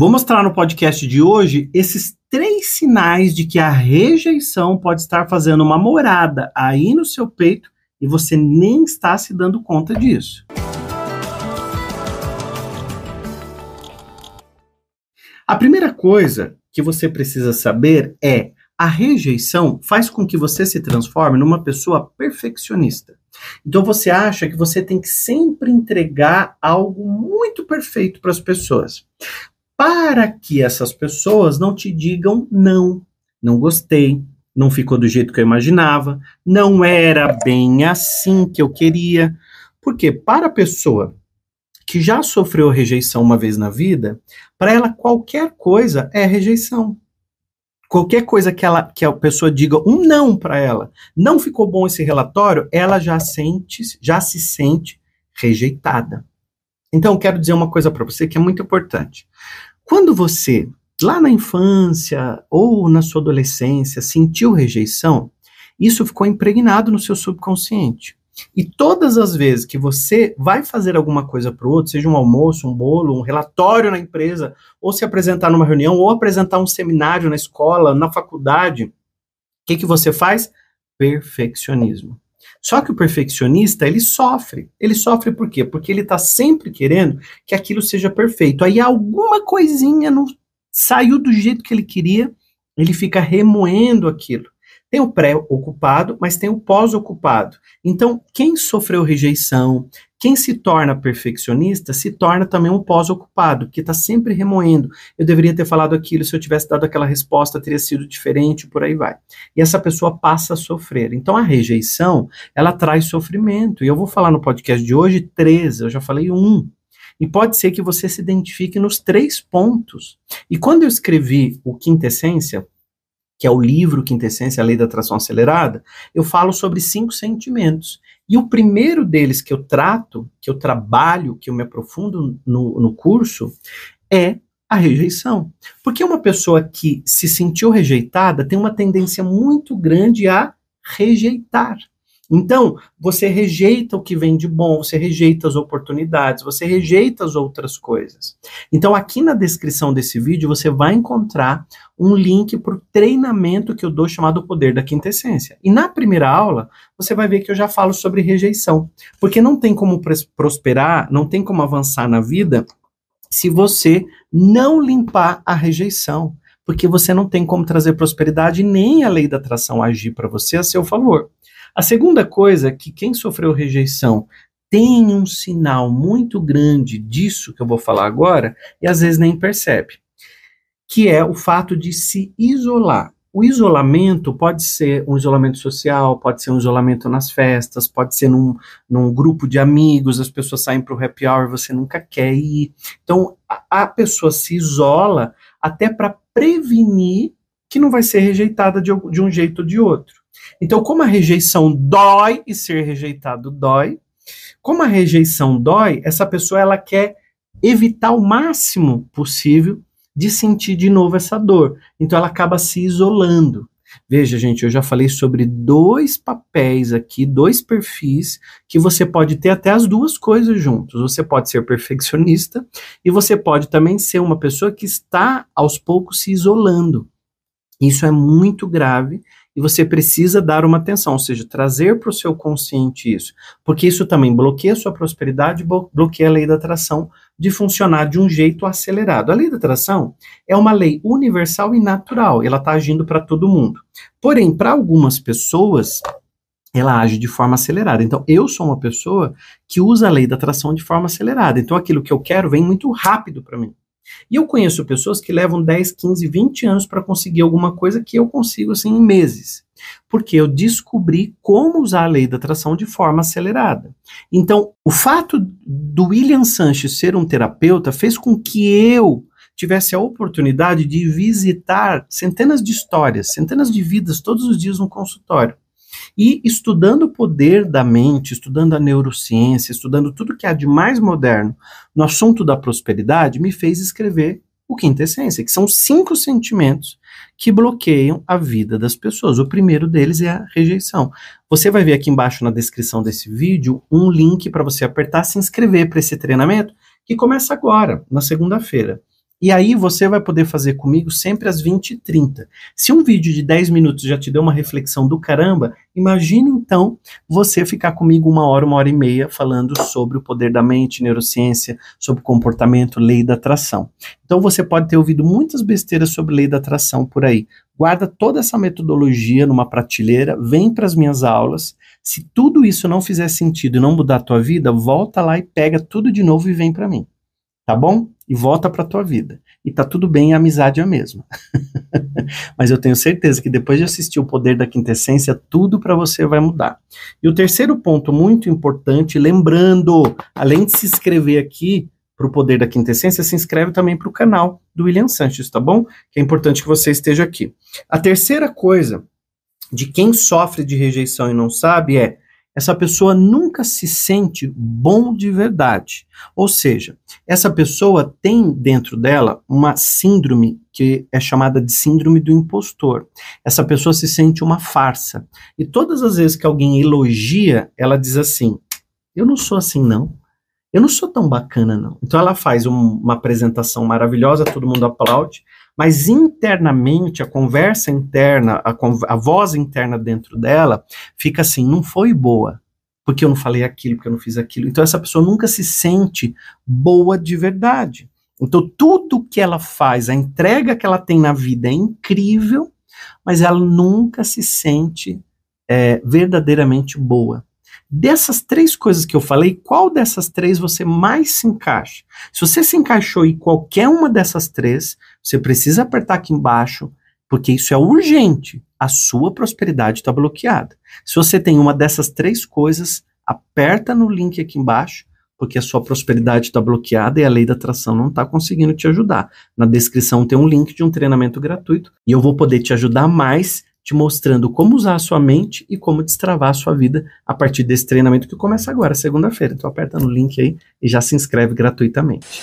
Vou mostrar no podcast de hoje esses três sinais de que a rejeição pode estar fazendo uma morada aí no seu peito e você nem está se dando conta disso. A primeira coisa que você precisa saber é a rejeição faz com que você se transforme numa pessoa perfeccionista. Então você acha que você tem que sempre entregar algo muito perfeito para as pessoas para que essas pessoas não te digam não, não gostei, não ficou do jeito que eu imaginava, não era bem assim que eu queria. Porque para a pessoa que já sofreu rejeição uma vez na vida, para ela qualquer coisa é rejeição. Qualquer coisa que, ela, que a pessoa diga um não para ela, não ficou bom esse relatório, ela já sente, já se sente rejeitada. Então, quero dizer uma coisa para você que é muito importante. Quando você, lá na infância ou na sua adolescência, sentiu rejeição, isso ficou impregnado no seu subconsciente. E todas as vezes que você vai fazer alguma coisa para o outro, seja um almoço, um bolo, um relatório na empresa, ou se apresentar numa reunião, ou apresentar um seminário na escola, na faculdade, o que, que você faz? Perfeccionismo. Só que o perfeccionista, ele sofre. Ele sofre por quê? Porque ele está sempre querendo que aquilo seja perfeito. Aí alguma coisinha não saiu do jeito que ele queria, ele fica remoendo aquilo. Tem o pré-ocupado, mas tem o pós-ocupado. Então, quem sofreu rejeição, quem se torna perfeccionista, se torna também um pós-ocupado, que está sempre remoendo. Eu deveria ter falado aquilo, se eu tivesse dado aquela resposta, teria sido diferente, por aí vai. E essa pessoa passa a sofrer. Então, a rejeição, ela traz sofrimento. E eu vou falar no podcast de hoje três, eu já falei um. E pode ser que você se identifique nos três pontos. E quando eu escrevi o Quintessência, que é o livro Quintessência, a Lei da Atração Acelerada, eu falo sobre cinco sentimentos. E o primeiro deles que eu trato, que eu trabalho, que eu me aprofundo no, no curso, é a rejeição. Porque uma pessoa que se sentiu rejeitada tem uma tendência muito grande a rejeitar. Então, você rejeita o que vem de bom, você rejeita as oportunidades, você rejeita as outras coisas. Então, aqui na descrição desse vídeo, você vai encontrar um link para o treinamento que eu dou chamado Poder da Quintessência. E na primeira aula, você vai ver que eu já falo sobre rejeição. Porque não tem como prosperar, não tem como avançar na vida se você não limpar a rejeição. Porque você não tem como trazer prosperidade nem a lei da atração agir para você a seu favor. A segunda coisa é que quem sofreu rejeição tem um sinal muito grande disso que eu vou falar agora e às vezes nem percebe, que é o fato de se isolar. O isolamento pode ser um isolamento social, pode ser um isolamento nas festas, pode ser num, num grupo de amigos, as pessoas saem para o happy hour, você nunca quer ir. Então, a, a pessoa se isola até para prevenir que não vai ser rejeitada de, de um jeito ou de outro. Então, como a rejeição dói e ser rejeitado dói, como a rejeição dói, essa pessoa ela quer evitar o máximo possível de sentir de novo essa dor. Então ela acaba se isolando. Veja, gente, eu já falei sobre dois papéis aqui, dois perfis, que você pode ter até as duas coisas juntos. Você pode ser perfeccionista e você pode também ser uma pessoa que está aos poucos se isolando. Isso é muito grave e você precisa dar uma atenção, ou seja, trazer para o seu consciente isso, porque isso também bloqueia a sua prosperidade, bloqueia a lei da atração de funcionar de um jeito acelerado. A lei da atração é uma lei universal e natural, ela está agindo para todo mundo. Porém, para algumas pessoas, ela age de forma acelerada. Então, eu sou uma pessoa que usa a lei da atração de forma acelerada. Então, aquilo que eu quero vem muito rápido para mim. E eu conheço pessoas que levam 10, 15, 20 anos para conseguir alguma coisa que eu consigo assim em meses. Porque eu descobri como usar a lei da atração de forma acelerada. Então, o fato do William Sanches ser um terapeuta fez com que eu tivesse a oportunidade de visitar centenas de histórias, centenas de vidas todos os dias no consultório. E estudando o poder da mente, estudando a neurociência, estudando tudo que há de mais moderno no assunto da prosperidade, me fez escrever o Quinta Essência, que são cinco sentimentos que bloqueiam a vida das pessoas. O primeiro deles é a rejeição. Você vai ver aqui embaixo na descrição desse vídeo um link para você apertar se inscrever para esse treinamento que começa agora, na segunda-feira. E aí você vai poder fazer comigo sempre às 20 e 30. Se um vídeo de 10 minutos já te deu uma reflexão do caramba, imagine então você ficar comigo uma hora, uma hora e meia falando sobre o poder da mente, neurociência, sobre comportamento, lei da atração. Então você pode ter ouvido muitas besteiras sobre lei da atração por aí. Guarda toda essa metodologia numa prateleira, vem para as minhas aulas. Se tudo isso não fizer sentido e não mudar a tua vida, volta lá e pega tudo de novo e vem para mim. Tá bom? e volta para tua vida. E tá tudo bem, a amizade é a mesma. Mas eu tenho certeza que depois de assistir o Poder da Quintessência, tudo para você vai mudar. E o terceiro ponto muito importante, lembrando, além de se inscrever aqui para o Poder da Quintessência, se inscreve também para o canal do William Sanches, tá bom? Que é importante que você esteja aqui. A terceira coisa de quem sofre de rejeição e não sabe é essa pessoa nunca se sente bom de verdade. Ou seja, essa pessoa tem dentro dela uma síndrome que é chamada de síndrome do impostor. Essa pessoa se sente uma farsa. E todas as vezes que alguém elogia, ela diz assim: Eu não sou assim, não. Eu não sou tão bacana, não. Então ela faz um, uma apresentação maravilhosa, todo mundo aplaude, mas internamente, a conversa interna, a, a voz interna dentro dela fica assim: não foi boa, porque eu não falei aquilo, porque eu não fiz aquilo. Então essa pessoa nunca se sente boa de verdade. Então tudo que ela faz, a entrega que ela tem na vida é incrível, mas ela nunca se sente é, verdadeiramente boa. Dessas três coisas que eu falei, qual dessas três você mais se encaixa? Se você se encaixou em qualquer uma dessas três, você precisa apertar aqui embaixo, porque isso é urgente. A sua prosperidade está bloqueada. Se você tem uma dessas três coisas, aperta no link aqui embaixo, porque a sua prosperidade está bloqueada e a lei da atração não está conseguindo te ajudar. Na descrição tem um link de um treinamento gratuito e eu vou poder te ajudar mais te mostrando como usar a sua mente e como destravar a sua vida a partir desse treinamento que começa agora, segunda-feira. Então aperta no link aí e já se inscreve gratuitamente.